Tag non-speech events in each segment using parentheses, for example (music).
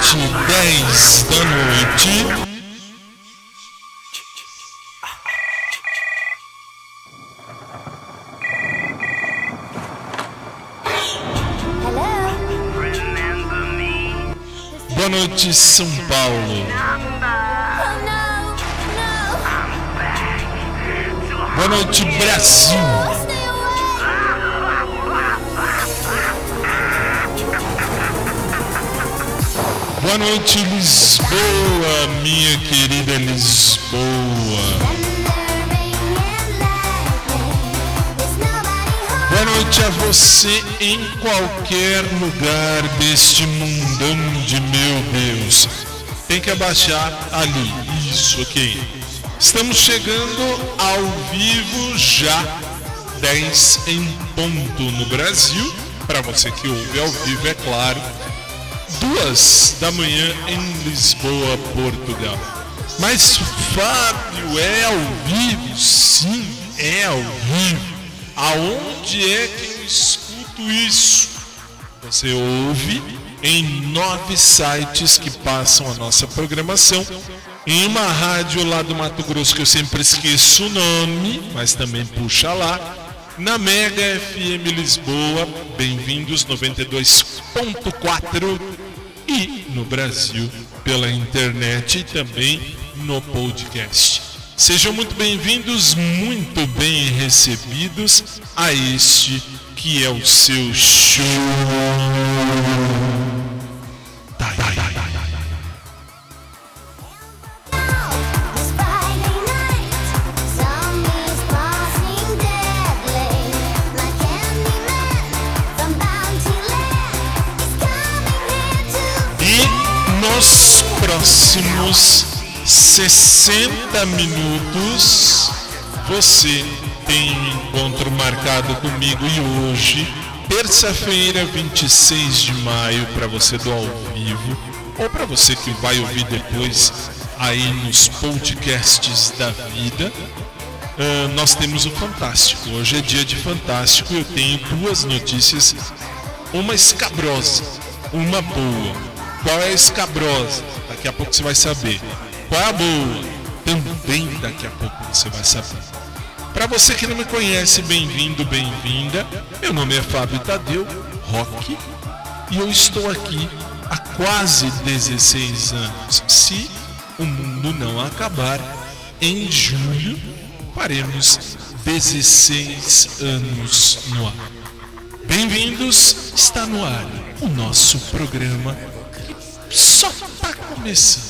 bate 10 da noite, boa noite São Paulo. Oh boa noite Brasil, boa noite Lisboa, minha querida Lisboa. Boa noite a você em qualquer lugar deste mundão de meu Deus. Tem que abaixar ali. Isso, ok. Estamos chegando ao vivo já 10 em ponto no Brasil. Para você que ouve ao vivo, é claro. Duas da manhã em Lisboa, Portugal. Mas Fábio é ao vivo? Sim, é ao vivo. Aonde é que eu escuto isso? Você ouve em nove sites que passam a nossa programação. Em uma rádio lá do Mato Grosso que eu sempre esqueço o nome, mas também puxa lá. Na Mega FM Lisboa, bem-vindos 92.4 e no Brasil pela internet e também no podcast. Sejam muito bem-vindos, muito bem recebidos a este que é o seu show. 60 minutos você tem um encontro marcado comigo e hoje, terça-feira, 26 de maio, para você do ao vivo ou para você que vai ouvir depois aí nos podcasts da vida. ah, nós temos o Fantástico. Hoje é dia de Fantástico eu tenho duas notícias uma escabrosa, uma boa. Qual é a escabrosa? Daqui a pouco você vai saber. Boa? Também daqui a pouco você vai saber. Para você que não me conhece, bem-vindo, bem-vinda. Meu nome é Fábio Tadeu, Rock, e eu estou aqui há quase 16 anos. Se o mundo não acabar, em julho faremos 16 anos no ar. Bem-vindos, está no ar o nosso programa que só está começando,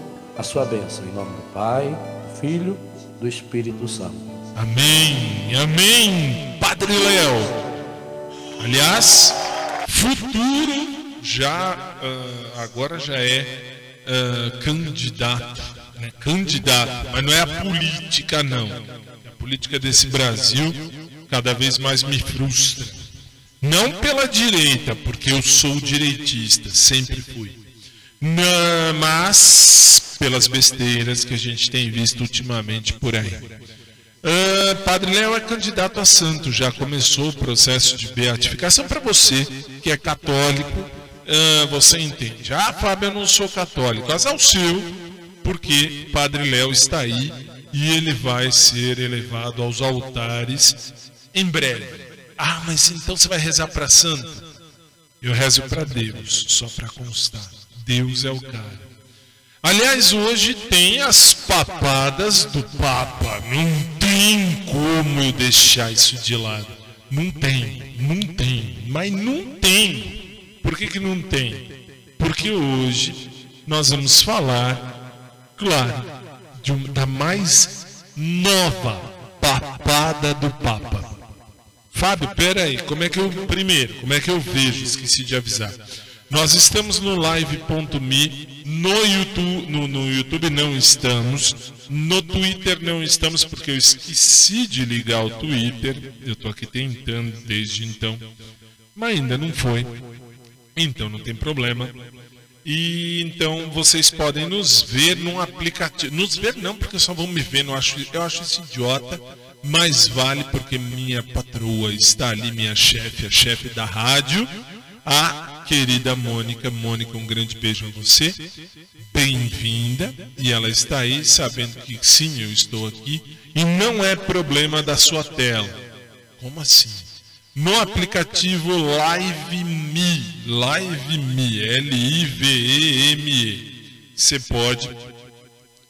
a sua bênção, em nome do Pai, do Filho, do Espírito Santo. Amém, amém, Padre Léo. Aliás, futuro já ah, agora já é ah, candidato, né? candidato, mas não é a política não. A política desse Brasil cada vez mais me frustra. Não pela direita, porque eu sou direitista, sempre fui. Não, mas pelas besteiras que a gente tem visto ultimamente por aí. Ah, Padre Léo é candidato a santo, já começou o processo de beatificação para você que é católico. ah, você entende? Ah, Fábio, eu não sou católico. Azar o seu, porque Padre Léo está aí e ele vai ser elevado aos altares em breve. Ah, mas então você vai rezar para santo? Eu rezo para Deus, só para constar. Deus é o cara. Aliás, hoje tem as papadas do Papa. Não tem como eu deixar isso de lado. Não tem, não tem, mas não tem. Por que, que não tem? Porque hoje nós vamos falar, claro, de da mais nova papada do Papa. Fábio, peraí, como é que eu. Primeiro, como é que eu vejo? Esqueci de avisar. Nós estamos no live.me, no YouTube, no, no YouTube não estamos, no Twitter não estamos porque eu esqueci de ligar o Twitter. Eu tô aqui tentando desde então, mas ainda não foi. Então não tem problema. E então vocês podem nos ver num aplicativo. Nos ver não, porque só vão me ver, não acho, eu acho isso idiota. Mas vale porque minha patroa está ali, minha chefe, a chefe da rádio, a querida Mônica. Mônica, um grande beijo a você. Bem-vinda. E ela está aí sabendo que sim, eu estou aqui. E não é problema da sua tela. Como assim? No aplicativo LiveMe, LiveMe, L-I-V-E-M-E, você pode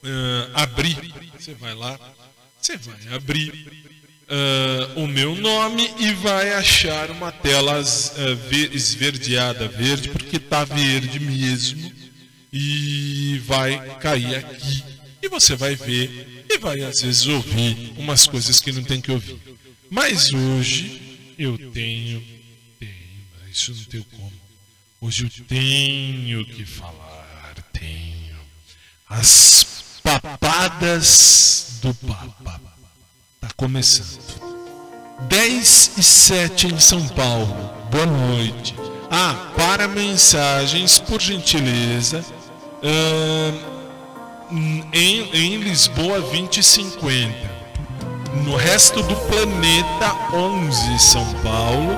ah, abrir, você vai lá, você vai abrir ah, o meu nome e vai achar uma tela ve- esverdeada, verde, porque tá verde mesmo, e vai cair aqui. E você vai ver e vai às vezes ouvir umas coisas que não tem que ouvir. Mas hoje eu tenho, tenho, isso não tenho como. Hoje eu tenho que falar, tenho as papadas do Papa. Tá começando. 10 e 7 em São Paulo. Boa noite. Ah, para mensagens, por gentileza, ahn, em, em Lisboa 2050. No resto do planeta, 11 São Paulo,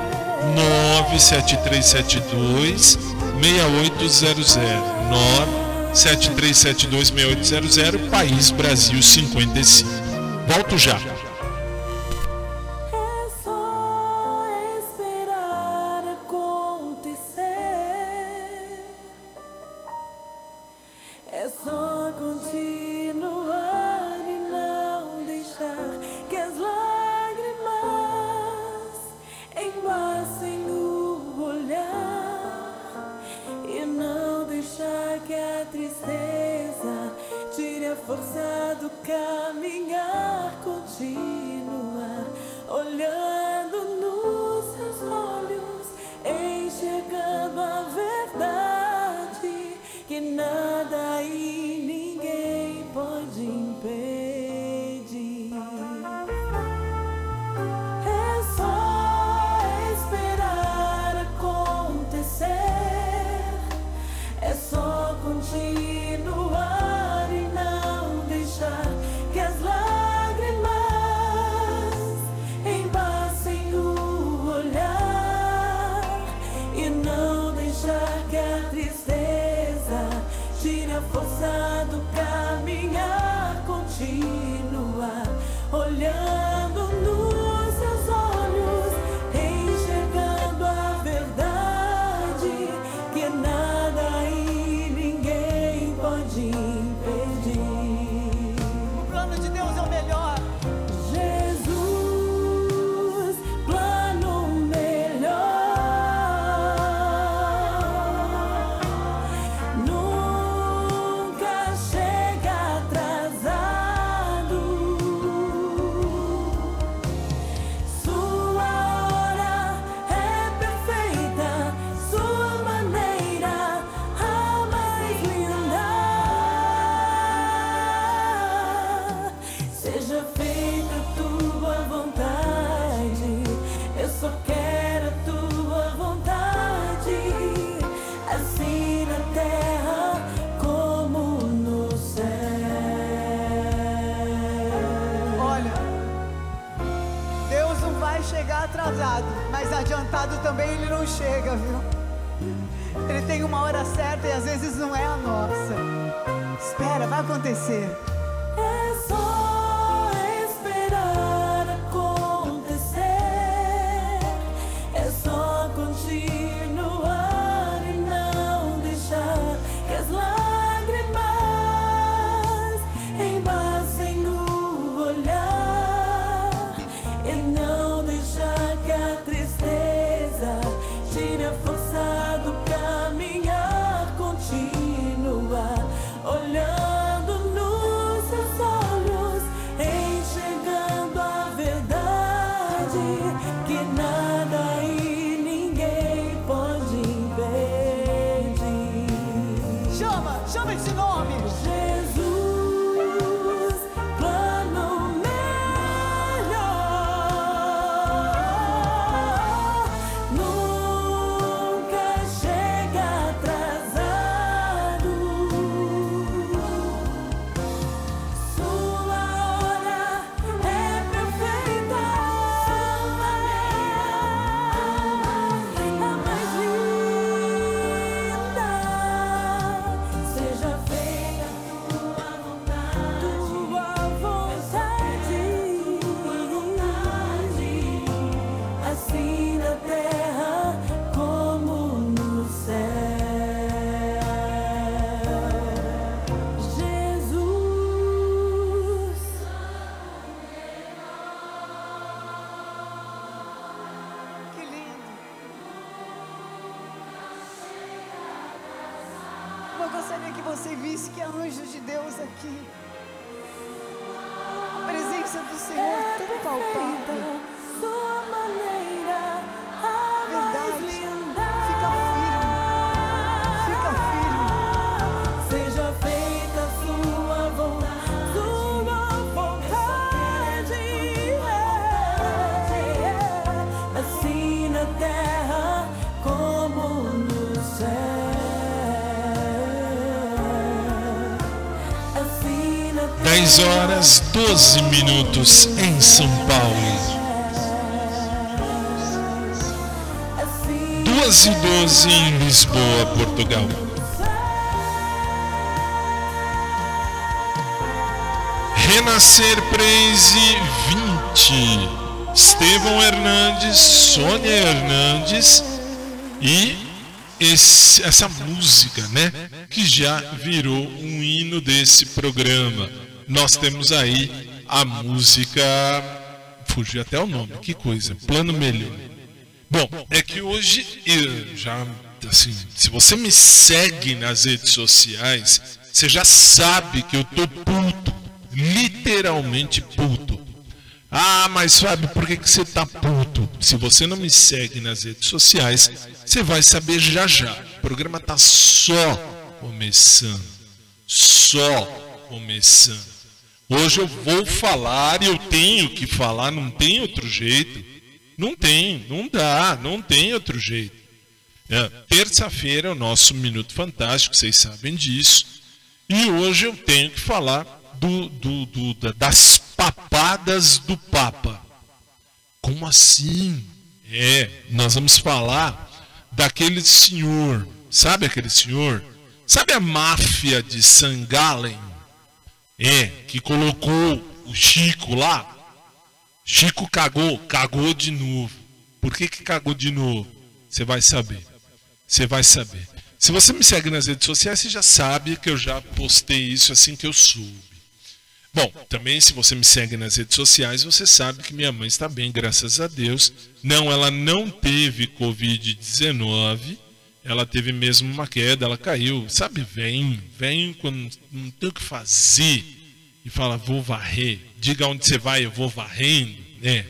97372 6800. 97372 6800, País Brasil 55. Volto já. Às vezes não é a nossa. Espera, vai acontecer. Gostaria que você visse que há anjos de Deus aqui. A presença do Senhor tão palpável. 10 horas 12 minutos em São Paulo. Assim 2 e 12 em Lisboa, Portugal. Renascer Praise 20. Estevão Hernandes, Sônia Hernandes e esse- essa música, né? Que já virou um hino desse programa. Nós temos aí a música. Fugiu até o nome, que coisa. Plano Melhor. Bom, é que hoje eu já assim, se você me segue nas redes sociais, você já sabe que eu tô puto, literalmente puto. Ah, mas Fábio, por que, que você tá puto? Se você não me segue nas redes sociais, você vai saber já já. O programa tá só começando. Só começando. Hoje eu vou falar e eu tenho que falar, não tem outro jeito. Não tem, não dá, não tem outro jeito. É, Terça-feira é o nosso Minuto Fantástico, vocês sabem disso. E hoje eu tenho que falar do, do- do- da- das papadas do Papa. Como assim? É, nós vamos falar daquele senhor. Sabe aquele senhor? Sabe a máfia de St. É, que colocou o Chico lá. Chico cagou, cagou de novo. Por que, que cagou de novo? Você vai saber. Você vai saber. Se você me segue nas redes sociais, você já sabe que eu já postei isso assim que eu soube. Bom, também se você me segue nas redes sociais, você sabe que minha mãe está bem, graças a Deus. Não, ela não teve Covid-19. Ela teve mesmo uma queda, ela caiu. Sabe, vem, vem quando não tem o que fazer e fala, vou varrer. Diga onde você vai, eu vou varrendo. É.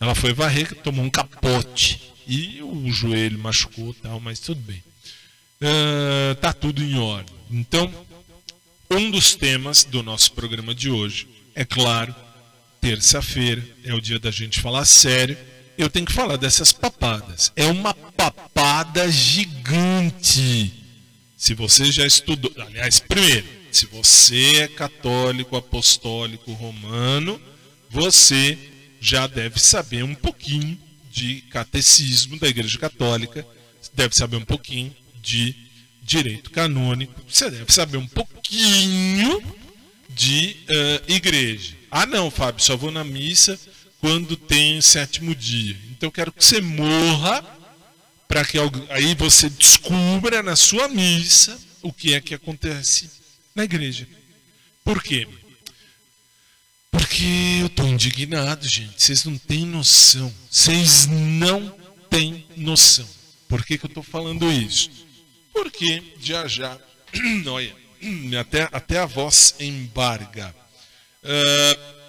Ela foi varrer, tomou um capote. E o joelho machucou tal, mas tudo bem. Ah, tá tudo em ordem. Então, um dos temas do nosso programa de hoje, é claro, terça-feira, é o dia da gente falar sério. Eu tenho que falar dessas papadas. É uma papada gigante. Se você já estudou, aliás, primeiro, se você é católico, apostólico, romano, você já deve saber um pouquinho de catecismo da Igreja Católica, deve saber um pouquinho de direito canônico, você deve saber um pouquinho de eh, igreja. Ah, não, Fábio, só vou na missa quando tem sétimo dia. Então eu quero que você morra para que aí você descubra na sua missa o que é que acontece na igreja. Por quê? Porque eu tô indignado, gente. Vocês não têm noção. Vocês não têm noção. Por que, que eu tô falando isso? Porque já já, (clears throat) olha, (clears throat) até, até a voz embarga. Ah,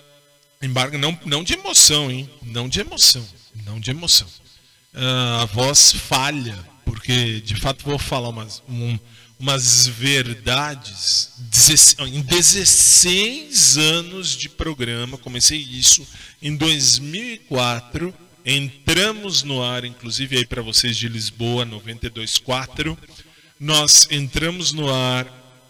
embarga não, não de emoção, hein? Não de emoção. Não de emoção. Ah, a voz falha, porque de fato vou falar umas, um- umas verdades. Em 16 anos de programa, comecei isso em 2004. Entramos no ar, inclusive aí para vocês de Lisboa, 92.4. Nós entramos no ar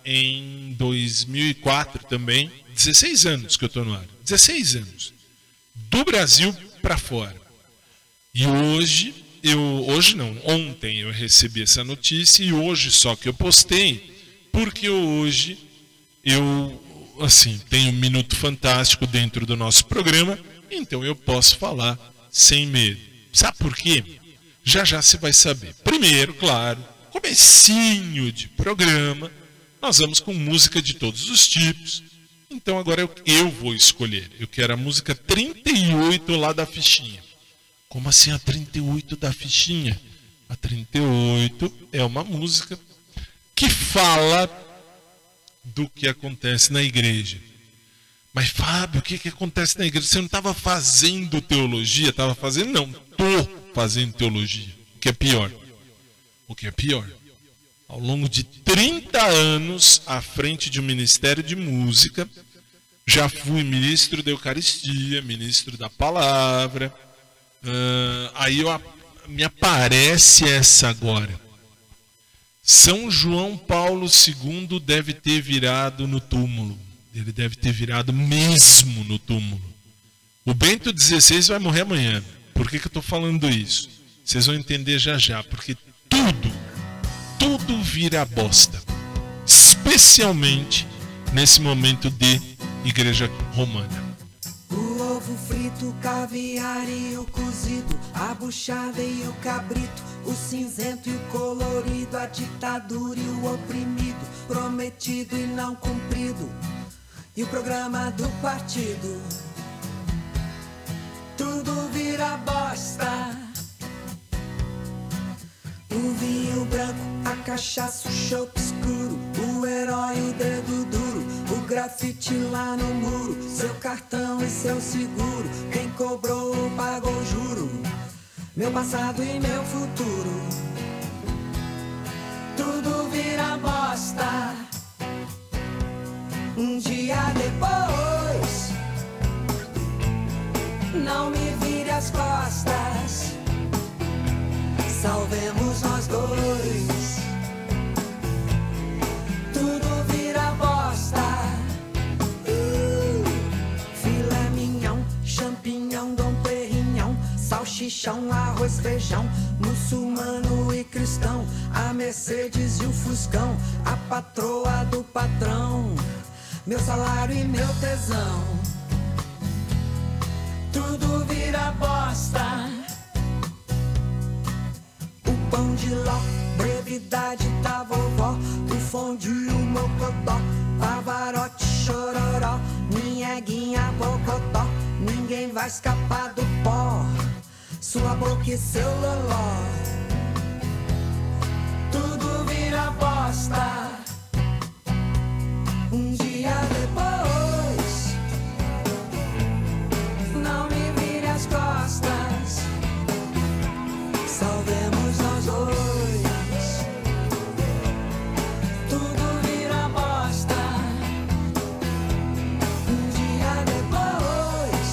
em 2004 também. 16 anos que eu estou no ar. 16 anos. Do Brasil para fora. E hoje, eu hoje não, ontem eu recebi essa notícia e hoje só que eu postei, porque hoje eu assim, tenho um minuto fantástico dentro do nosso programa, então eu posso falar sem medo. Sabe por quê? Já já você vai saber. Primeiro, claro, comecinho de programa, nós vamos com música de todos os tipos. Então agora eu, eu vou escolher. Eu quero a música 38 lá da fichinha. Como assim a 38 da fichinha? A 38 é uma música que fala do que acontece na igreja. Mas Fábio, o que, que acontece na igreja? Você não estava fazendo teologia? Estava fazendo? Não, estou fazendo teologia. O que é pior? O que é pior? Ao longo de 30 anos à frente de um ministério de música, já fui ministro da Eucaristia, ministro da Palavra. Ah, aí eu, me aparece essa agora. São João Paulo II deve ter virado no túmulo. Ele deve ter virado mesmo no túmulo. O Bento XVI vai morrer amanhã. Por que, que eu estou falando isso? Vocês vão entender já já. Porque tudo, tudo vira bosta. Especialmente nesse momento de Igreja Romana. O ovo frito, o caviar e o cozido, a buchada e o cabrito, o cinzento e o colorido, a ditadura e o oprimido, prometido e não cumprido, e o programa do partido. Tudo vira bosta. Vinho branco, a cachaça, o chope escuro, o herói, o dedo duro, o grafite lá no muro, seu cartão e seu seguro, quem cobrou pagou juro, meu passado e meu futuro. Tudo vira bosta. Um dia depois, não me vire as costas. Salvemos nós dois. Tudo vira bosta. Uh, filé mignon, champignon, dom perignon, salchichão, arroz, feijão, muçulmano e cristão, a Mercedes e o Fuscão, a patroa do patrão, meu salário e meu tesão. Tudo vira bosta. Pão de ló, brevidade da vovó, o fondue, o mocotó, pavarote, chororó, minha guinha, bocotó, ninguém vai escapar do pó, sua boca e seu loló. Tudo vira bosta. Um dia depois, Dois. Tudo vira bosta. Um dia depois,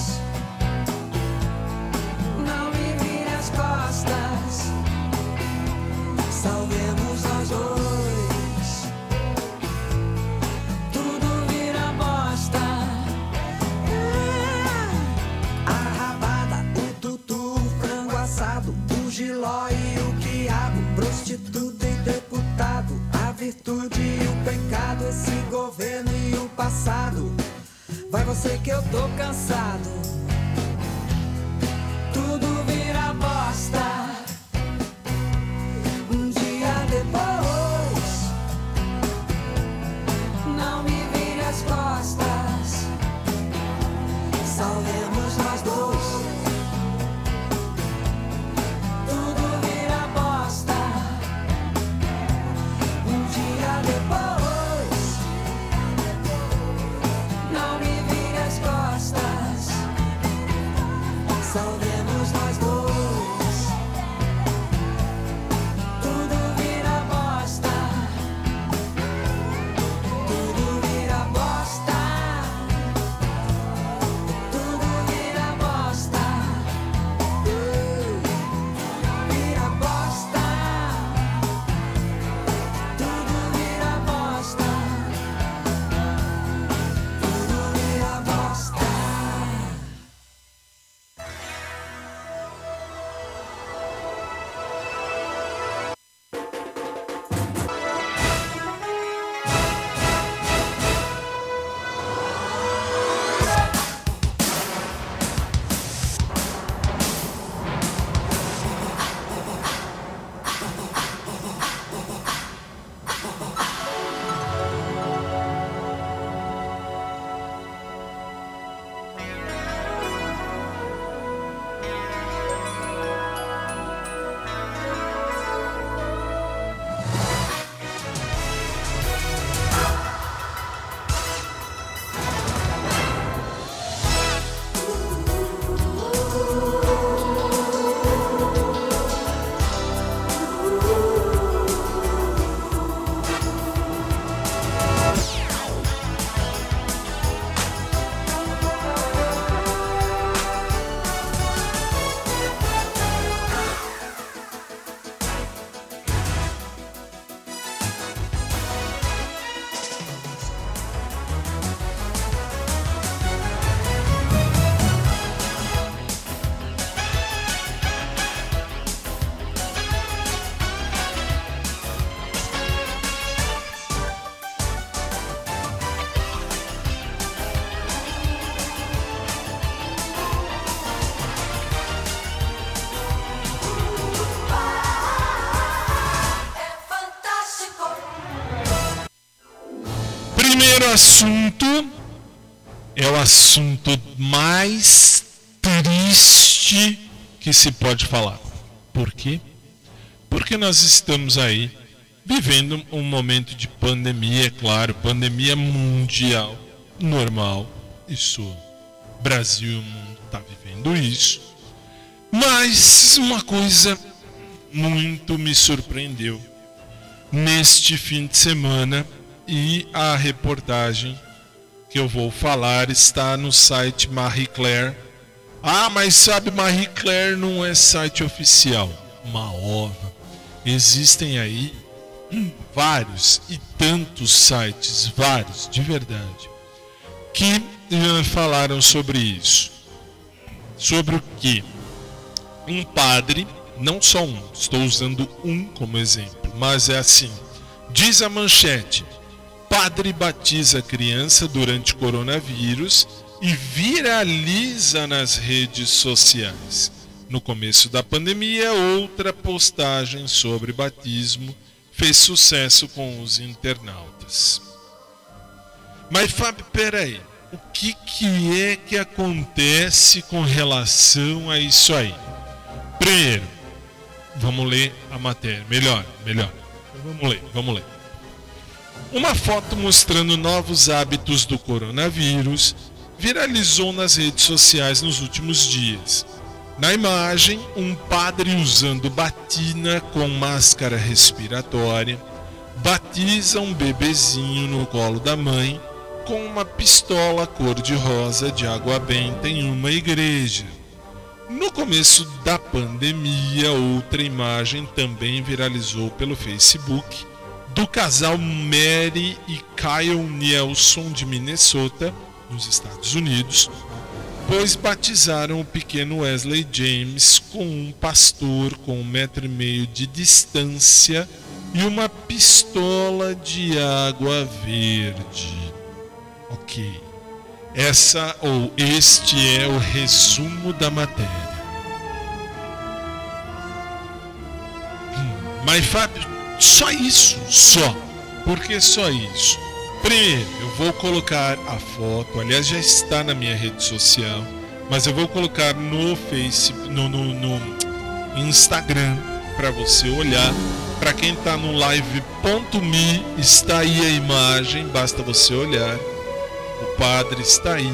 não me vire as costas. Salvemos nós dois. Tudo vira bosta. A rabada, o tutu, o frango assado. Prostituta e deputado, a virtude e o pecado, esse governo e o passado. Vai você que eu tô cansado. Tudo vira bosta. Assunto é o assunto mais triste que se pode falar. Por quê? Porque nós estamos aí vivendo um momento de pandemia, é claro, pandemia mundial, normal. Isso, Brasil está vivendo isso. Mas uma coisa muito me surpreendeu neste fim de semana e a reportagem que eu vou falar está no site Marie Claire. Ah, mas sabe, Marie Claire não é site oficial. Uma ova. Existem aí hum, vários e tantos sites, vários, de verdade, que eh, falaram sobre isso. Sobre o que? Um padre, não só um, estou usando um como exemplo, mas é assim. Diz a manchete: Padre batiza criança durante coronavírus e viraliza nas redes sociais. No começo da pandemia, outra postagem sobre batismo fez sucesso com os internautas. Mas Fábio, peraí, o que, que é que acontece com relação a isso aí? Primeiro, vamos ler a matéria. Melhor, melhor. Vamos ler, vamos ler. Uma foto mostrando novos hábitos do coronavírus viralizou nas redes sociais nos últimos dias. Na imagem, um padre usando batina com máscara respiratória batiza um bebezinho no colo da mãe com uma pistola cor-de-rosa de água benta em uma igreja. No começo da pandemia, outra imagem também viralizou pelo Facebook do casal Mary e Kyle Nielsen de Minnesota, nos Estados Unidos, Depois batizaram o pequeno Wesley James com um pastor com um metro e meio de distância e uma pistola de água verde. Ok. Essa ou este é o resumo da matéria. Hum, Mas Fábio, só isso, só. Por que só isso? Primeiro, eu vou colocar a foto, aliás já está na minha rede social, mas eu vou colocar no Facebook, no, no, no Instagram para você olhar. Para quem está no live.me, está aí a imagem, basta você olhar. O padre está aí.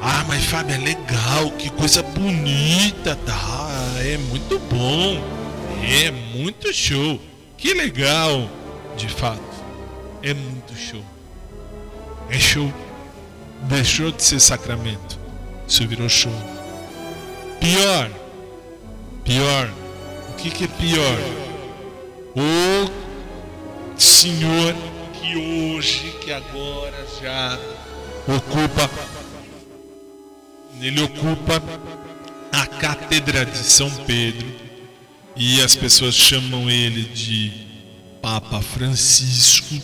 Ah, mas Fábio, é legal, que coisa bonita, tá? É muito bom. É muito show. Que legal, de fato. É muito show. É show. Deixou de ser sacramento. Isso virou show. Pior. Pior. O que, que é pior? O senhor que hoje, que agora já ocupa. Ele ocupa a cátedra de São Pedro e as pessoas chamam ele de Papa Francisco.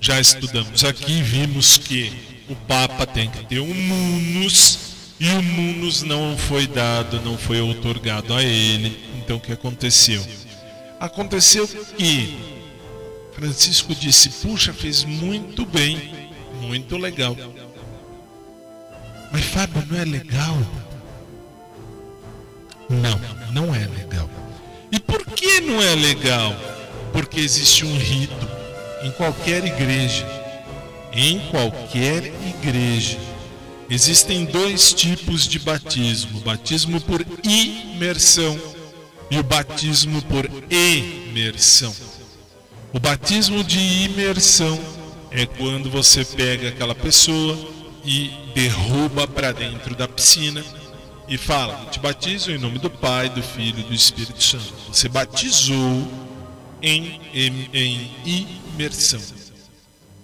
Já estudamos aqui, vimos que o Papa tem que ter um munus e o munus não foi dado, não foi outorgado a ele. Então o que aconteceu? Aconteceu que Francisco disse: Puxa, fez muito bem, muito legal. Mas Fábio, não é legal? Não, não é legal. E por que não é legal? Porque existe um rito em qualquer igreja. Em qualquer igreja. Existem dois tipos de batismo: batismo por imersão e o batismo por emersão. O batismo de imersão é quando você pega aquela pessoa e derruba para dentro da piscina e fala: "Eu Te batizo em nome do Pai, do Filho e do Espírito Santo. Você batizou em, em, em imersão.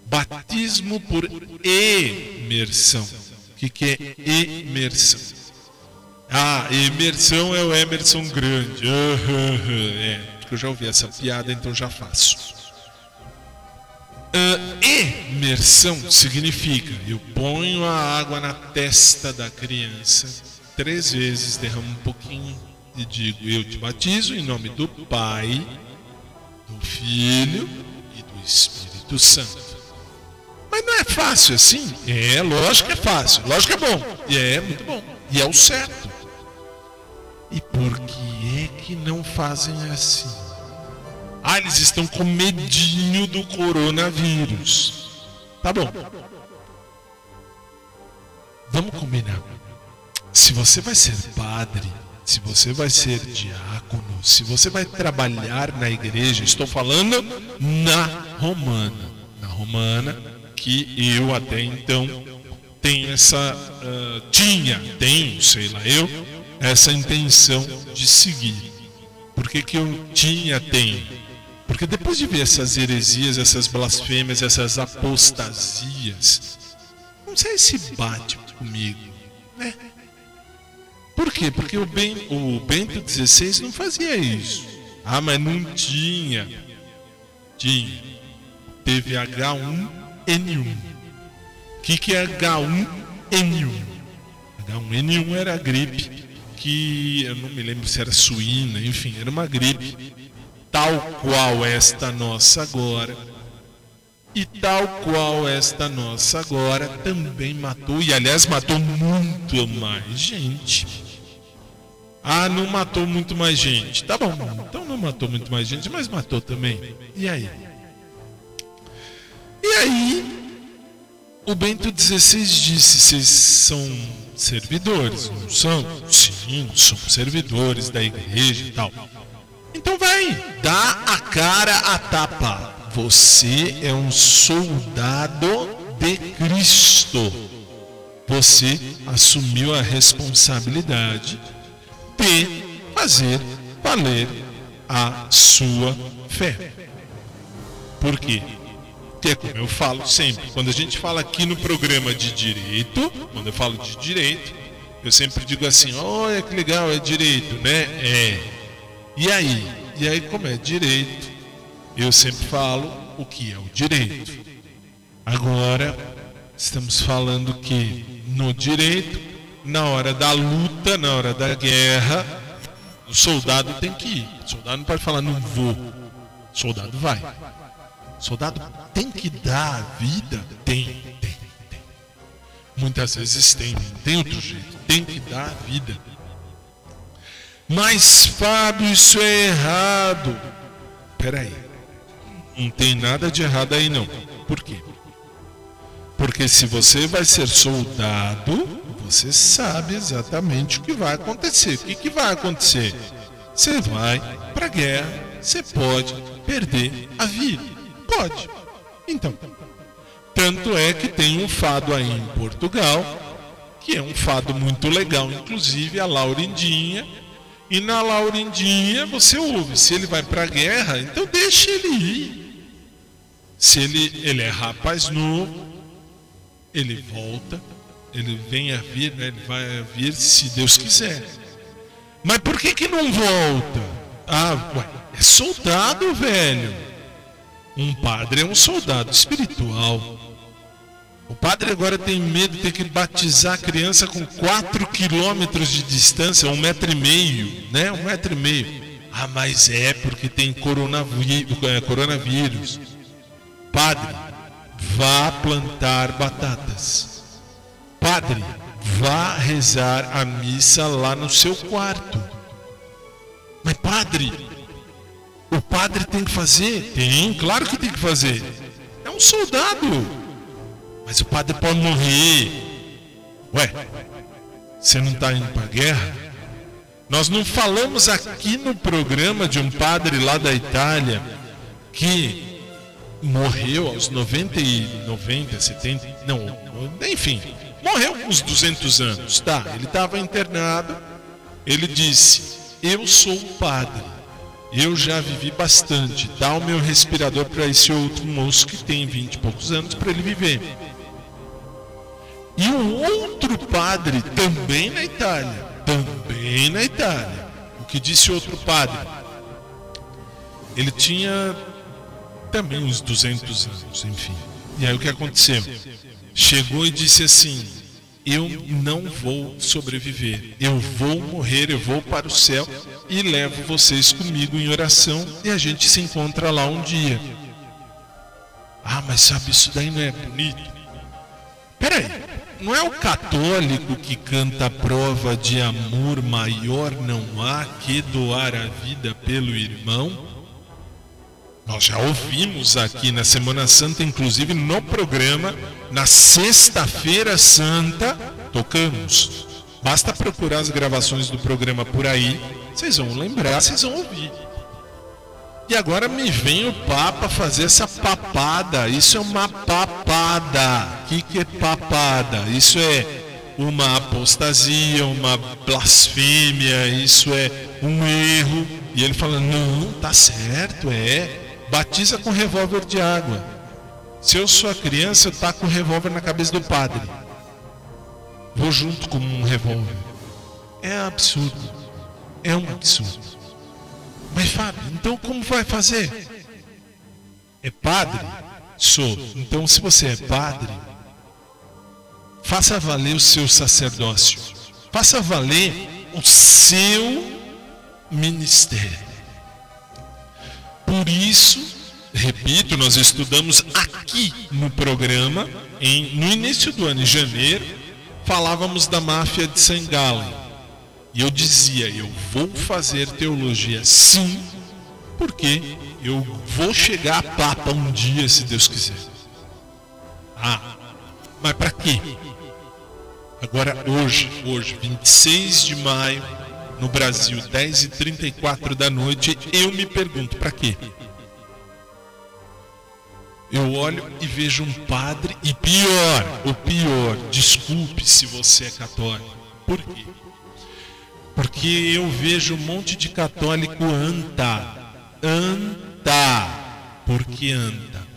Batismo por emersão. O que, que é emersão? Ah, emersão é o Emerson Grande. Aham, é, porque eu já ouvi essa piada, então já faço. Ah, emersão significa eu ponho a água na testa da criança três vezes, derramo um pouquinho e digo: Eu te batizo em nome do Pai, do Filho e do Espírito Santo. Mas não é fácil assim? É, lógico que é fácil, lógico que é bom. E é muito bom. E é o certo. E por que é que não fazem assim? Ah, eles estão com medinho do coronavírus. Tá bom. Vamos combinar. Se você vai ser padre, se você vai ser diácono, se você vai trabalhar na igreja, estou falando na romana. Na romana, que eu até então tenho essa. ah, tinha, tenho, sei lá, eu, essa intenção de seguir. Por que, que eu tinha, tenho? Porque depois de ver essas heresias, essas blasfêmias, essas apostasias, não sei se bate comigo, né? Por quê? Porque o, ben, o Bento XVI não fazia isso. Ah, mas não tinha. Tinha. Teve H1N1. O que, que é H1N1? H1N1 era a gripe que eu não me lembro se era suína, enfim, era uma gripe tal qual esta nossa agora. E tal qual esta nossa agora também matou, e aliás matou muito mais gente. Ah, não matou muito mais gente. Tá bom, então não matou muito mais gente, mas matou também. E aí? E aí, o Bento XVI disse: vocês são servidores, não são? Sim, somos servidores da igreja e tal. Então vai, dá a cara a tapa. Você é um soldado de Cristo. Você assumiu a responsabilidade de fazer valer a sua fé. Por quê? Que é como eu falo sempre. Quando a gente fala aqui no programa de direito, quando eu falo de direito, eu sempre digo assim: olha que legal, é direito, né? É. E aí? E aí, como é direito, eu sempre falo o que é o direito. Agora, estamos falando que no direito, na hora da luta, na hora da guerra, o soldado tem que ir. O soldado não pode falar, não vou. O soldado vai. O soldado tem que dar a vida? Tem, tem, tem. Muitas vezes tem, tem outro jeito. Tem que dar a vida. Mas, Fábio, isso é errado. Peraí. Não tem nada de errado aí, não. Por quê? Porque se você vai ser soldado, você sabe exatamente o que vai acontecer. O que, que vai acontecer? Você vai para a guerra, você pode perder a vida. Pode. Então, tanto é que tem um fado aí em Portugal, que é um fado muito legal, inclusive a Laurindinha. E na Laurindinha você ouve, se ele vai para a guerra, então deixa ele ir. Se ele, ele é rapaz novo, ele volta, ele vem a vir, né? ele vai a vir se Deus quiser. Mas por que que não volta? Ah, ué, é soldado, velho. Um padre é um soldado espiritual. O padre agora tem medo de ter que batizar a criança com 4 quilômetros de distância, um metro e meio, né? Um metro e meio. Ah, mas é porque tem coronavírus. coronavírus. Padre, vá plantar batatas. Padre, vá rezar a missa lá no seu quarto. Mas padre, o padre tem que fazer? Tem, claro que tem que fazer. É um soldado. Mas o padre pode morrer. Ué, você não está indo para a guerra? Nós não falamos aqui no programa de um padre lá da Itália que morreu aos 90 e 90, 70, não, enfim, morreu uns 200 anos, tá? Ele estava internado. Ele disse: "Eu sou um padre. Eu já vivi bastante. Dá o meu respirador para esse outro moço que tem 20 e poucos anos para ele viver." E um outro padre, também na Itália, também na Itália, o que disse outro padre? Ele tinha também uns 200 anos, enfim. E aí o que aconteceu? Chegou e disse assim: Eu não vou sobreviver, eu vou morrer, eu vou para o céu e levo vocês comigo em oração e a gente se encontra lá um dia. Ah, mas sabe, isso daí não é bonito? Peraí, não é o católico que canta a prova de amor maior não há que doar a vida pelo irmão? Nós já ouvimos aqui na Semana Santa, inclusive no programa, na Sexta-feira Santa, tocamos. Basta procurar as gravações do programa por aí, vocês vão lembrar, vocês vão ouvir. E agora me vem o Papa fazer essa papada. Isso é uma papada. O que, que é papada? Isso é uma apostasia, uma blasfêmia, isso é um erro. E ele fala: não, tá certo, é. Batiza com revólver de água. Se eu sou a criança, eu taco o revólver na cabeça do padre. Vou junto com um revólver. É absurdo. É um absurdo. Mas Fábio, então como vai fazer? É padre? Sou. Então se você é padre, faça valer o seu sacerdócio. Faça valer o seu ministério. Por isso, repito, nós estudamos aqui no programa, em, no início do ano, em janeiro, falávamos da máfia de Sangalen. E eu dizia, eu vou fazer teologia sim, porque eu vou chegar a papa um dia, se Deus quiser. Ah, mas para quê? Agora, hoje, hoje, 26 de maio, no Brasil, 10h34 da noite, eu me pergunto, para quê? Eu olho e vejo um padre, e pior, o pior, desculpe se você é católico. Por quê? Porque eu vejo um monte de católico anda, anda, porque anda.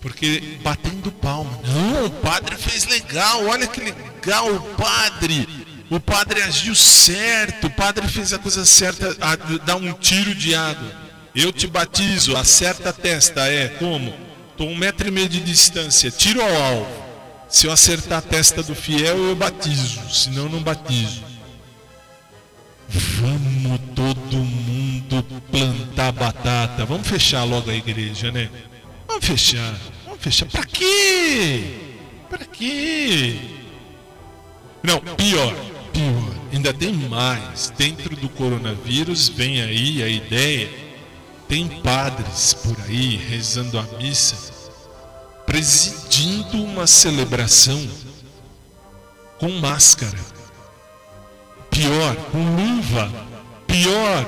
Porque batendo palma. Não, o padre fez legal, olha que legal o padre. O padre agiu certo, o padre fez a coisa certa, a dar um tiro de água. Eu te batizo, acerta a testa, é, como? Tô um metro e meio de distância, tiro ao alvo. Se eu acertar a testa do fiel, eu batizo, senão não batizo. Vamos todo mundo plantar batata. Vamos fechar logo a igreja, né? Vamos fechar. Vamos fechar. Pra quê? Pra quê? Não, pior. Ainda tem mais. Dentro do coronavírus vem aí a ideia. Tem padres por aí rezando a missa, presidindo uma celebração com máscara. Pior, com luva. Pior,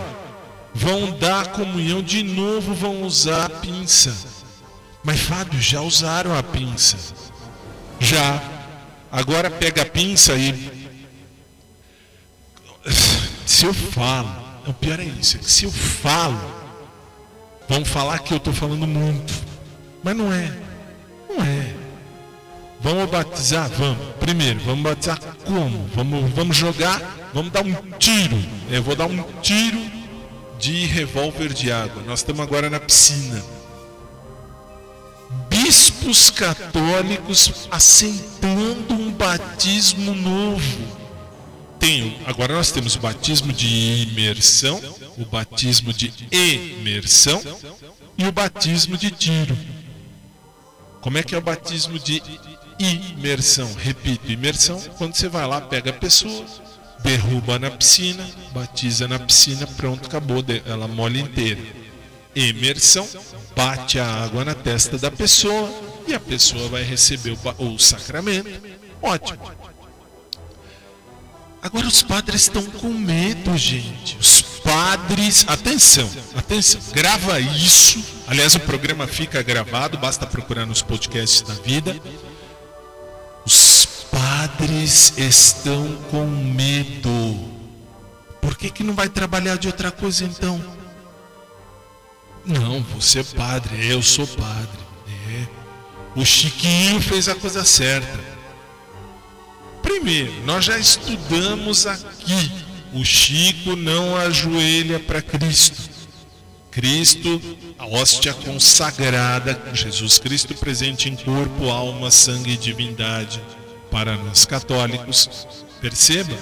vão dar comunhão de novo, vão usar a pinça. Mas Fábio, já usaram a pinça. Já. Agora pega a pinça e. Se eu falo, o pior é isso, é se eu falo, vão falar que eu estou falando muito. Mas não é. Não é. Vamos batizar? Vamos. Primeiro, vamos batizar como? Vamos, vamos jogar? Vamos dar um tiro. Eu vou dar um tiro de revólver de água. Nós estamos agora na piscina. Bispos católicos aceitando um batismo novo. Tem, agora nós temos o batismo de imersão, o batismo de emersão e o batismo de tiro. Como é que é o batismo de imersão? Repito, imersão, quando você vai lá, pega a pessoa, derruba na piscina, batiza na piscina, pronto, acabou, ela molha inteira. Emersão, bate a água na testa da pessoa e a pessoa vai receber o, o sacramento. Ótimo. Agora os padres estão com medo, gente. Os padres, atenção, atenção, grava isso. Aliás, o programa fica gravado, basta procurar nos podcasts da vida. Os padres estão com medo. Por que, que não vai trabalhar de outra coisa então? Não, você é padre, eu sou padre. É. O Chiquinho fez a coisa certa. Primeiro, nós já estudamos aqui. O Chico não ajoelha para Cristo. Cristo, a hóstia consagrada, Jesus Cristo presente em corpo, alma, sangue e divindade para nós católicos. Perceba,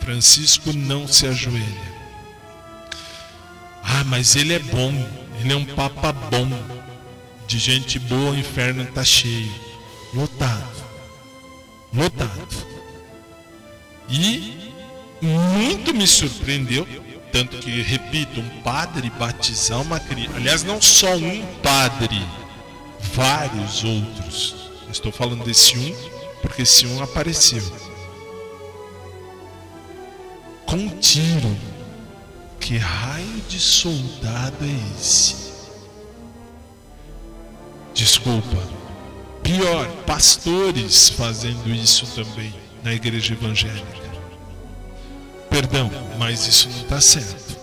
Francisco não se ajoelha. Ah, mas ele é bom, ele é um papa bom. De gente boa, o inferno tá cheio. Lotado. Lotado. E muito me surpreendeu, tanto que, repito, um padre batizar uma criança. Aliás, não só um padre, vários outros. Estou falando desse um, porque esse um apareceu. Com um tiro. Que raio de soldado é esse? Desculpa. Pior, pastores fazendo isso também na igreja evangélica. Perdão, mas isso não está certo.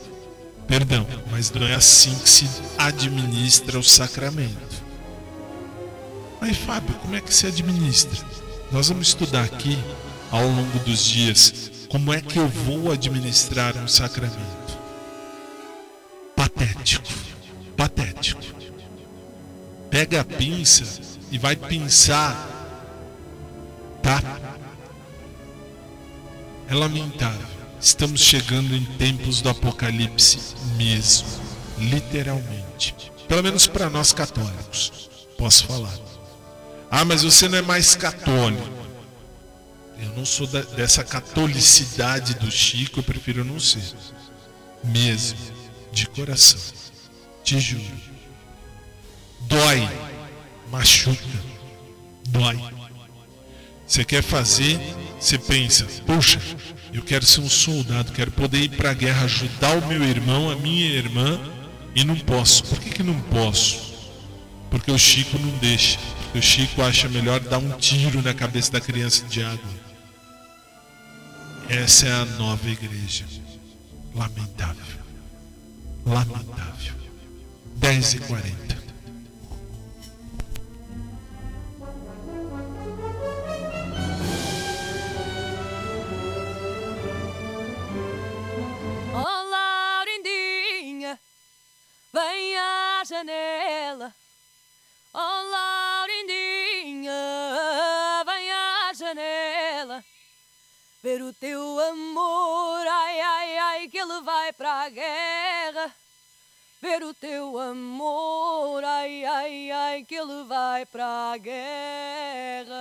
Perdão, mas não é assim que se administra o sacramento. Mas Fábio, como é que se administra? Nós vamos estudar aqui ao longo dos dias como é que eu vou administrar um sacramento. Patético, patético. Pega a pinça e vai pinçar, tá? É lamentável. Estamos chegando em tempos do apocalipse mesmo, literalmente. Pelo menos para nós católicos, posso falar. Ah, mas você não é mais católico. Eu não sou da- dessa catolicidade do Chico, eu prefiro não ser. Mesmo, de coração. Te juro. Dói, machuca, dói. Você quer fazer, você pensa, poxa, eu quero ser um soldado, quero poder ir para a guerra ajudar o meu irmão, a minha irmã, e não posso. Por que, que não posso? Porque o Chico não deixa. Porque o Chico acha melhor dar um tiro na cabeça da criança de água. Essa é a nova igreja. Lamentável. Lamentável. 10 e 40 Vem à janela, oh Laurindinha, vem à janela. Ver o teu amor, ai, ai, ai, que ele vai para a guerra. Ver o teu amor, ai, ai, ai, que ele vai para a guerra.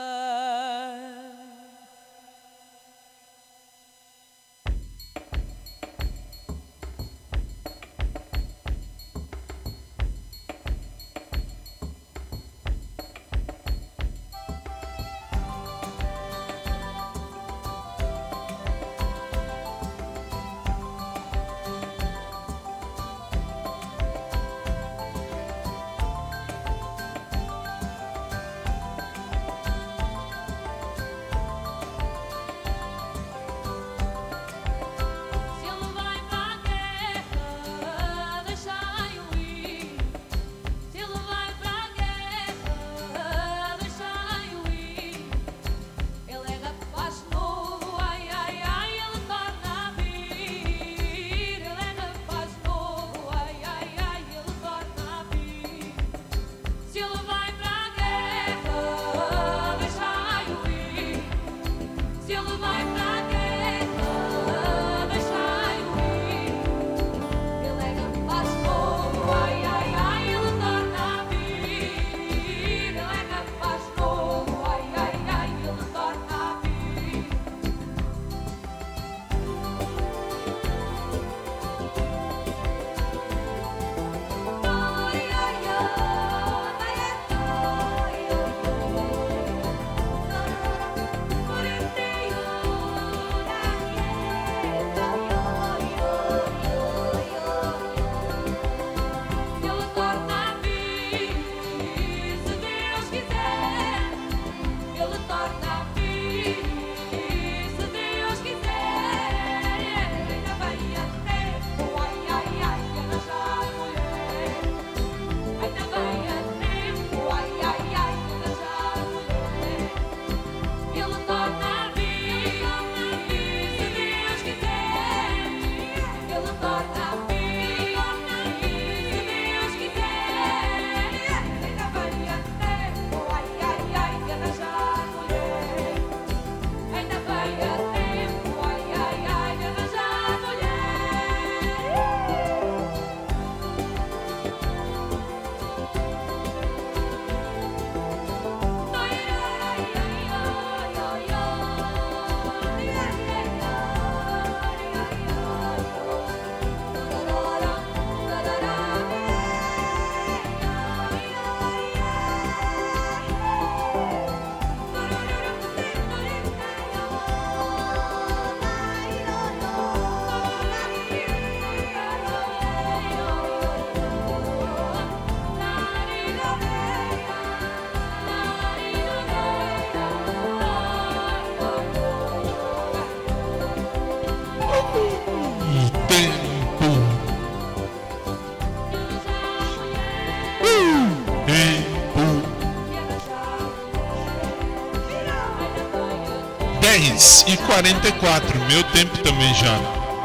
10 e 44 Meu tempo também já,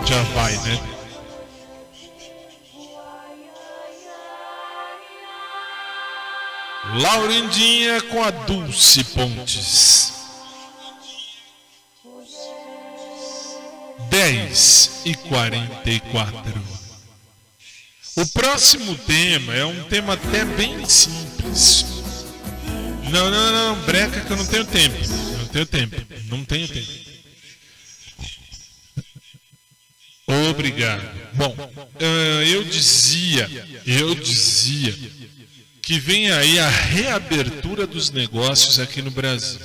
já vai, né? Laurindinha com a Dulce Pontes. 10 e 44. O próximo tema é um tema até bem simples. Não, não, não, breca que eu não tenho tempo. Tenho tempo. Não tenho tempo. Obrigado. Bom, ah, eu dizia, eu dizia que vem aí a reabertura dos negócios aqui no Brasil.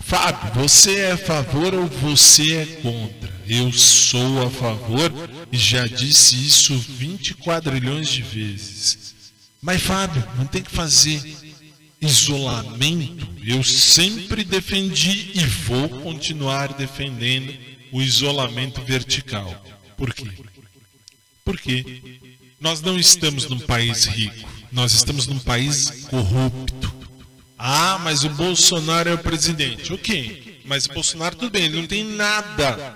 Fábio, você é a favor ou você é contra? Eu sou a favor e já disse isso 20 quadrilhões de vezes. Mas Fábio, não tem que fazer isolamento. Eu sempre defendi e vou continuar defendendo o isolamento vertical. Por quê? Porque nós não estamos num país rico, nós estamos num país corrupto. Ah, mas o Bolsonaro é o presidente. Ok, mas o Bolsonaro tudo bem, ele não tem nada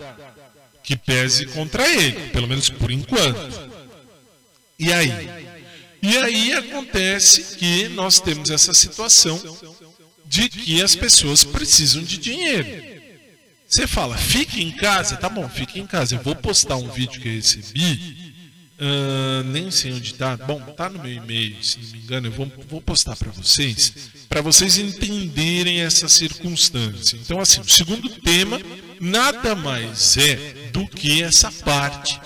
que pese contra ele, pelo menos por enquanto. E aí? E aí acontece que nós temos essa situação de que as pessoas precisam de dinheiro. Você fala, fique em casa, tá bom, fique em casa. Eu vou postar um vídeo que eu recebi. ah, nem sei onde tá. Bom, tá no meu e-mail, se não me engano. Eu vou, vou postar para vocês, para vocês entenderem essa circunstância. Então, assim, o segundo tema nada mais é do que essa parte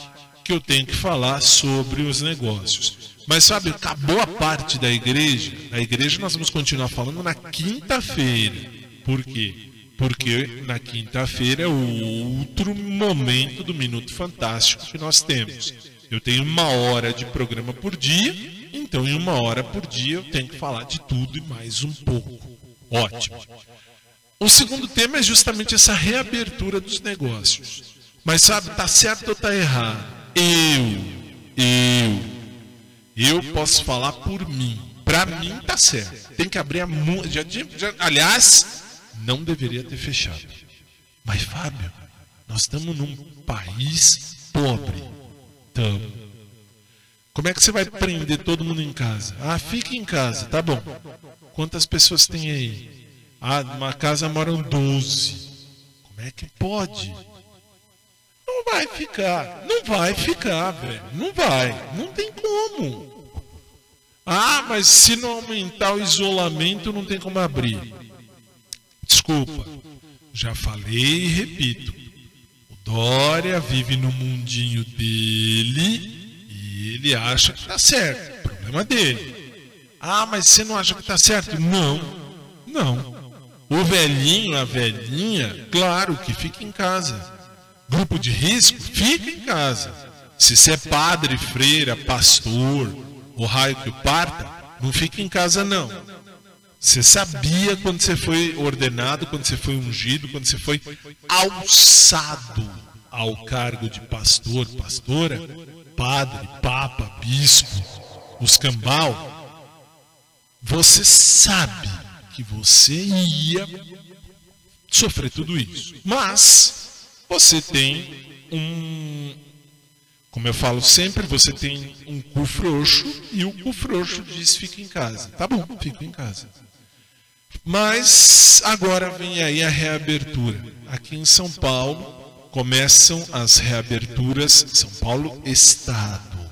que eu tenho que falar sobre os negócios. Mas sabe, acabou a parte da igreja. A igreja nós vamos continuar falando na quinta-feira. Por quê? Porque na quinta-feira é outro momento do Minuto Fantástico que nós temos. Eu tenho uma hora de programa por dia, então em uma hora por dia eu tenho que falar de tudo e mais um pouco. Ótimo. O segundo tema é justamente essa reabertura dos negócios. Mas sabe, tá certo ou tá errado? Eu, eu, eu posso falar por mim. Pra mim tá certo. Tem que abrir a mu- já, já, Aliás, não deveria ter fechado. Mas Fábio, nós estamos num país pobre. Tamo. Como é que você vai prender todo mundo em casa? Ah, fique em casa, tá bom. Quantas pessoas tem aí? Ah, numa casa moram 12. Como é que pode? Não vai ficar. Não vai ficar, velho. Não vai. Não tem como. Ah, mas se não aumentar o isolamento, não tem como abrir. Desculpa. Já falei e repito. O Dória vive no mundinho dele e ele acha que tá certo. Problema dele. Ah, mas você não acha que tá certo? Não. Não. O velhinho, a velhinha, claro que fica em casa. Grupo de risco, fica em casa. Se você é padre, freira, pastor, o raio que o parta, não fica em casa não. Você sabia quando você foi ordenado, quando você foi ungido, quando você foi alçado ao cargo de pastor, pastora, padre, papa, bispo, os cambal, você sabe que você ia sofrer tudo isso. Mas você tem um. Como eu falo sempre, você tem um cu frouxo e o cu frouxo diz fica em casa. Tá bom, fica em casa. Mas agora vem aí a reabertura. Aqui em São Paulo começam as reaberturas, São Paulo Estado.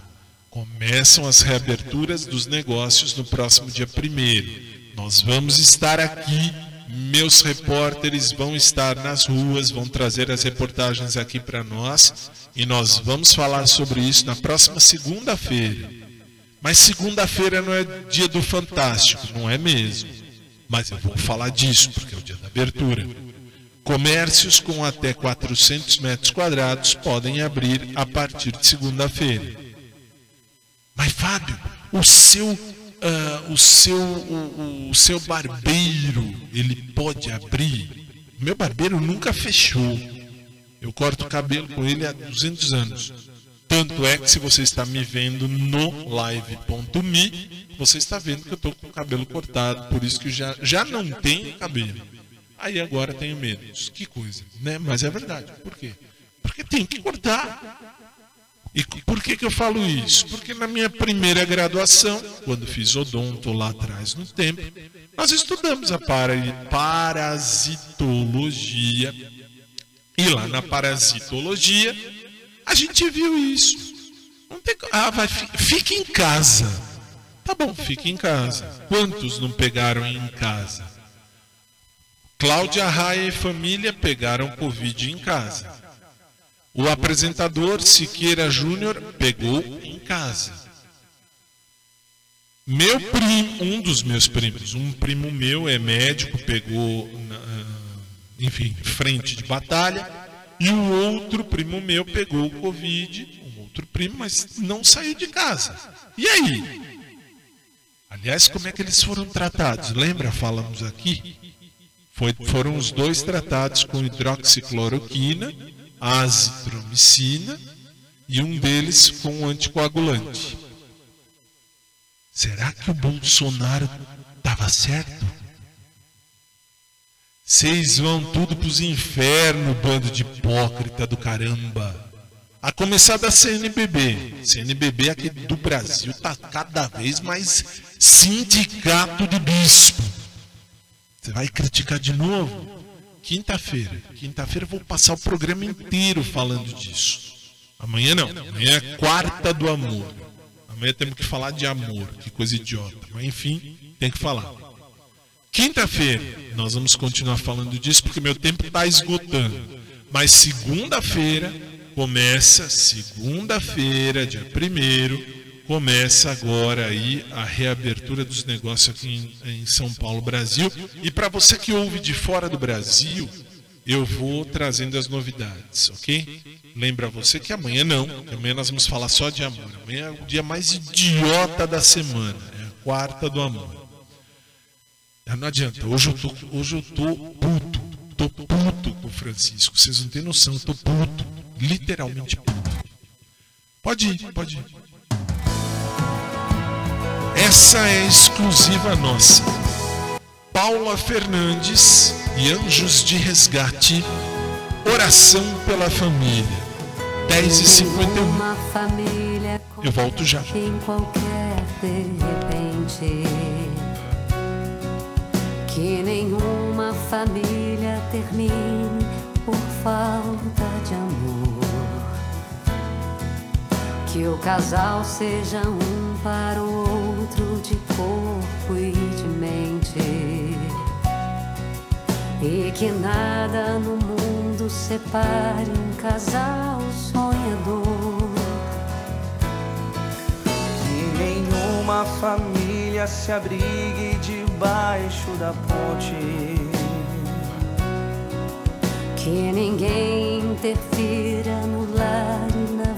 Começam as reaberturas dos negócios no próximo dia 1 Nós vamos estar aqui, meus repórteres vão estar nas ruas, vão trazer as reportagens aqui para nós e nós vamos falar sobre isso na próxima segunda-feira. Mas segunda-feira não é dia do Fantástico, não é mesmo. Mas eu vou falar disso, porque é o dia da abertura. Comércios com até 400 metros quadrados podem abrir a partir de segunda-feira. Mas Fábio, o seu, ah, o seu, o, o seu barbeiro, ele pode abrir? Meu barbeiro nunca fechou. Eu corto cabelo com ele há 200 anos. Tanto é que se você está me vendo no live.me, você está vendo que eu estou com o cabelo cortado, por isso que já, já não tenho cabelo. Aí agora tenho menos. Que coisa, né? Mas é verdade. Por quê? Porque tem que cortar. E por que, que eu falo isso? Porque na minha primeira graduação, quando fiz odonto lá atrás no tempo, nós estudamos a para- parasitologia. E lá na parasitologia, a gente viu isso. Não tem, ah, vai, fi- fica em casa. Tá bom, fica em casa. Quantos não pegaram em casa? Cláudia Raia e família pegaram Covid em casa. O apresentador Siqueira Júnior pegou em casa. Meu primo, um dos meus primos, um primo meu é médico, pegou, na- enfim, frente de batalha, e o outro primo meu pegou o Covid, um outro primo, mas não saiu de casa. E aí? Aliás, como é que eles foram tratados? Lembra? Falamos aqui. Foi- foram os dois tratados com hidroxicloroquina, azitromicina e um deles com um anticoagulante. Será que o Bolsonaro estava certo? Vocês vão tudo pros infernos, bando de hipócrita do caramba. A começar da CNBB. CNBB aqui do Brasil tá cada vez mais sindicato de bispo. Você vai criticar de novo? Quinta-feira. Quinta-feira vou passar o programa inteiro falando disso. Amanhã não. Amanhã é quarta do amor. Amanhã temos que falar de amor. Que coisa idiota. Mas enfim, tem que falar. Quinta-feira nós vamos continuar falando disso porque meu tempo está esgotando. Mas segunda-feira começa, segunda-feira, dia 1 começa agora aí a reabertura dos negócios aqui em, em São Paulo, Brasil. E para você que ouve de fora do Brasil, eu vou trazendo as novidades, ok? Lembra você que amanhã não, amanhã nós vamos falar só de amor. Amanhã é o dia mais idiota da semana, é a quarta do amor. Ah, Não adianta, hoje eu tô, hoje eu tô puto, tô puto com o Francisco. Vocês não têm noção, eu tô puto, literalmente puto. Pode ir, pode ir. Essa é exclusiva nossa. Paula Fernandes e Anjos de Resgate. Oração pela família. 10 e 51 Uma família Eu volto já. em qualquer de repente. Que nenhuma família termine por falta de amor. Que o casal seja um para o outro de corpo e de mente. E que nada no mundo separe um casal sonhador. Que nenhuma família se abrigue debaixo da ponte. Que ninguém interfira no lar e na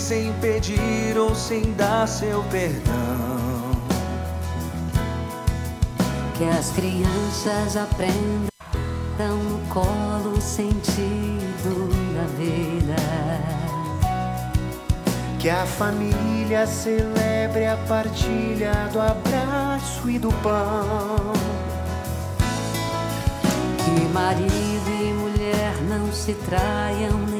sem pedir ou sem dar seu perdão. Que as crianças aprendam no colo o sentido da vida. Que a família celebre a partilha do abraço e do pão. Que marido e mulher não se traiam nem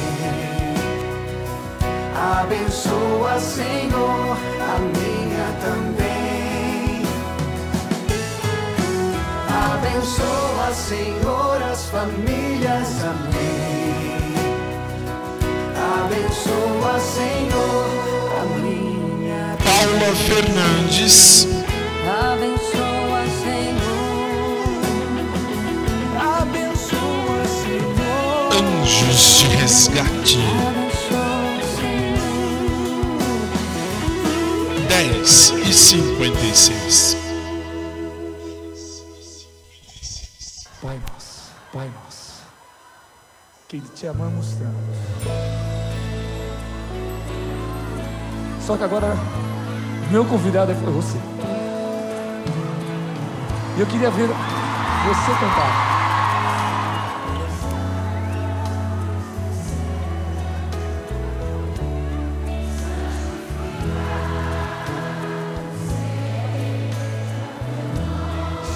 Abençoa, Senhor, a minha também. Abençoa, Senhor, as famílias, amém. Abençoa, Senhor, a minha Paula Fernandes, Abençoa, Senhor. Abençoa, Senhor. Anjos de Resgate. 10 e 56. Pai nosso, Pai nosso, que te amamos tanto. Só que agora, meu convidado é você. E eu queria ver você cantar.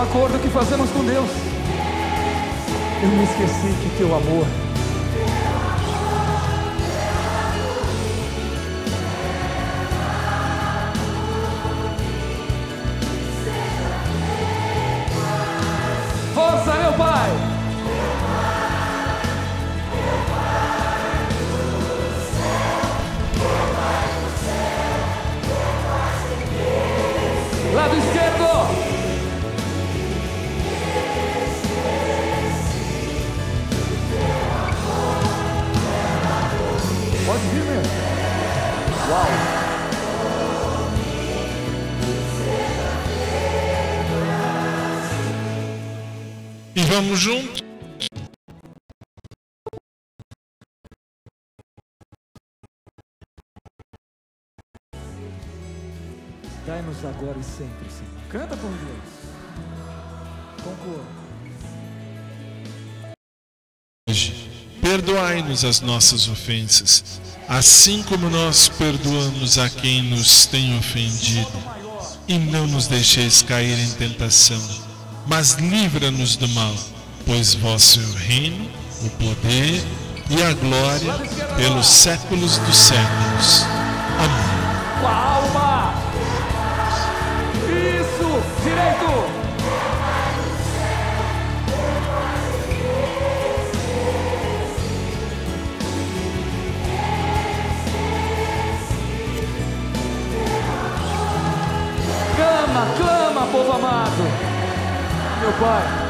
Acordo que fazemos com Deus. Eu me esqueci que teu amor. E vamos junto. Dai-nos agora e sempre, Senhor. Canta com Deus. Hoje, perdoai-nos as nossas ofensas, assim como nós perdoamos a quem nos tem ofendido. E não nos deixeis cair em tentação, mas livra-nos do mal, pois vosso é o reino, o poder e a glória pelos séculos dos séculos. Amém. Com a alma! Isso! Direito! Clama, clama, povo amado! Meu Pai,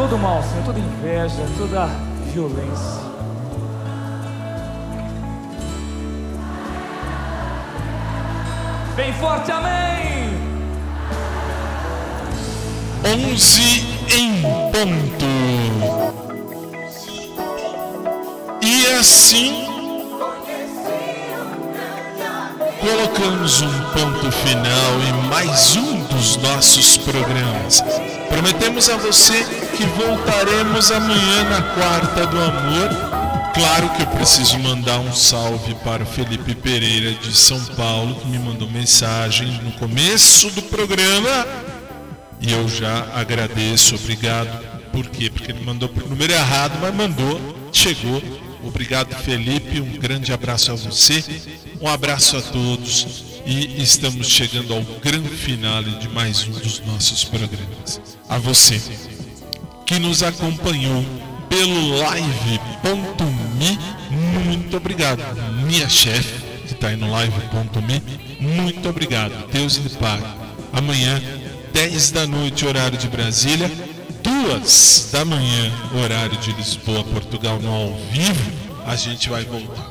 Todo mal, Senhor, toda inveja, toda violência. Bem forte, amém! 11 em ponto. E assim colocamos um ponto final em mais um dos nossos programas. Prometemos a você que voltaremos amanhã na Quarta do Amor. Claro que eu preciso mandar um salve para o Felipe Pereira de São Paulo, que me mandou mensagem no começo do programa. E eu já agradeço, obrigado. Por quê? Porque ele mandou pro número errado, mas mandou, chegou. Obrigado, Felipe. Um grande abraço a você. Um abraço a todos. E estamos chegando ao grande finale de mais um dos nossos programas. A você que nos acompanhou pelo live.me, muito obrigado. Minha chefe, que está aí no live.me, muito obrigado. Deus lhe pague. Amanhã, 10 da noite, horário de Brasília, 2 da manhã, horário de Lisboa, Portugal, no ao vivo, a gente vai voltar.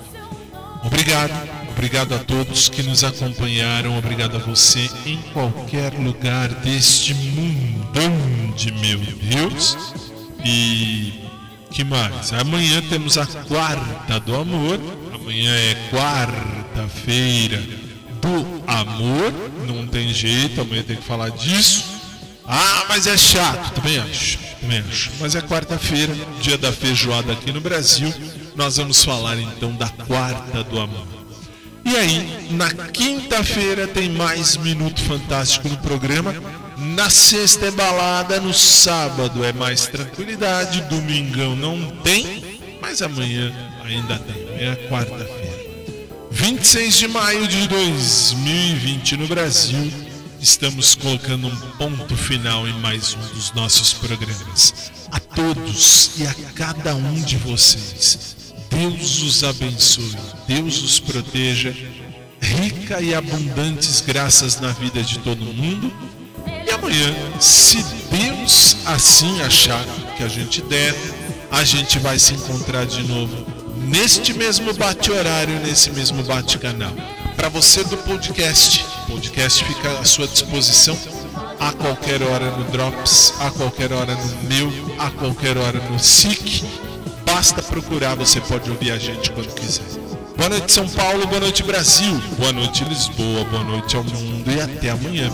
Obrigado, obrigado a todos que nos acompanharam, obrigado a você em qualquer lugar deste mundão de meu Deus. E que mais? Amanhã temos a quarta do amor. Amanhã é quarta-feira do amor. Não tem jeito, amanhã tem que falar disso. Ah, mas é chato, também acho. Também acho. Mas é quarta-feira, dia da feijoada aqui no Brasil. Nós vamos falar então da quarta do amor. E aí, na quinta-feira tem mais Minuto Fantástico no programa. Na sexta é balada, no sábado é mais tranquilidade, domingão não tem, mas amanhã ainda tem, é a quarta-feira. 26 de maio de 2020 no Brasil, estamos colocando um ponto final em mais um dos nossos programas. A todos e a cada um de vocês, Deus os abençoe, Deus os proteja, rica e abundantes graças na vida de todo mundo. Amanhã, se Deus assim achar que a gente der, a gente vai se encontrar de novo neste mesmo bate-horário, nesse mesmo bate-canal. Para você do podcast, o podcast fica à sua disposição a qualquer hora no Drops, a qualquer hora no meu, a qualquer hora no SIC. Basta procurar, você pode ouvir a gente quando quiser. Boa noite, São Paulo. Boa noite, Brasil. Boa noite, Lisboa. Boa noite ao mundo e até amanhã.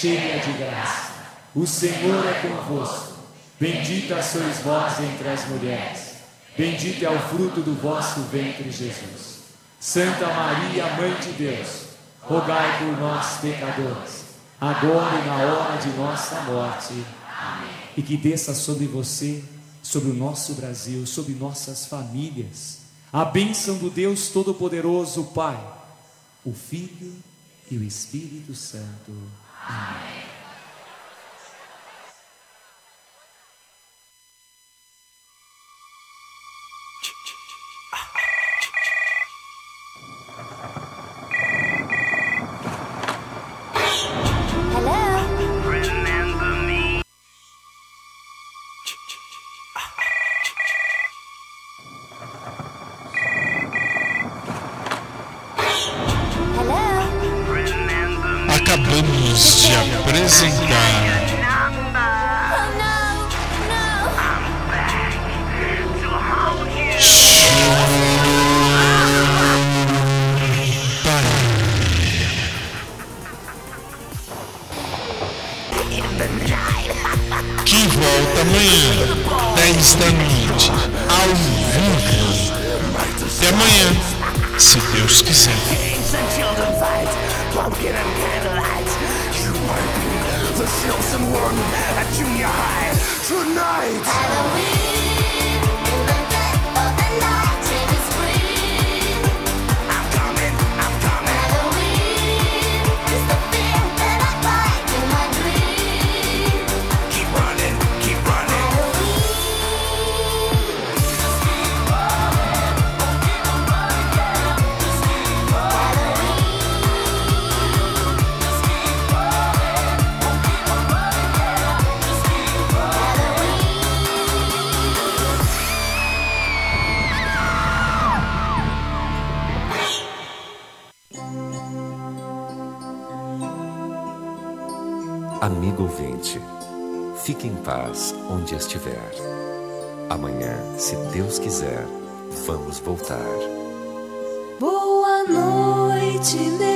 Cheia de graça, o Senhor é convosco. Bendita sois vós entre as mulheres, bendito é o fruto do vosso ventre, Jesus. Santa Maria, Mãe de Deus, rogai por nós, pecadores, agora e na hora de nossa morte. Amém. E que desça sobre você, sobre o nosso Brasil, sobre nossas famílias, a bênção do Deus Todo-Poderoso, Pai, o Filho e o Espírito Santo. Amém. Remember apresentar. Que volta amanhã, 10 da noite, ao vivo. Até amanhã, se Deus quiser. Silson Warden at junior high tonight. Halloween. paz onde estiver. Amanhã, se Deus quiser, vamos voltar. Boa noite, meu.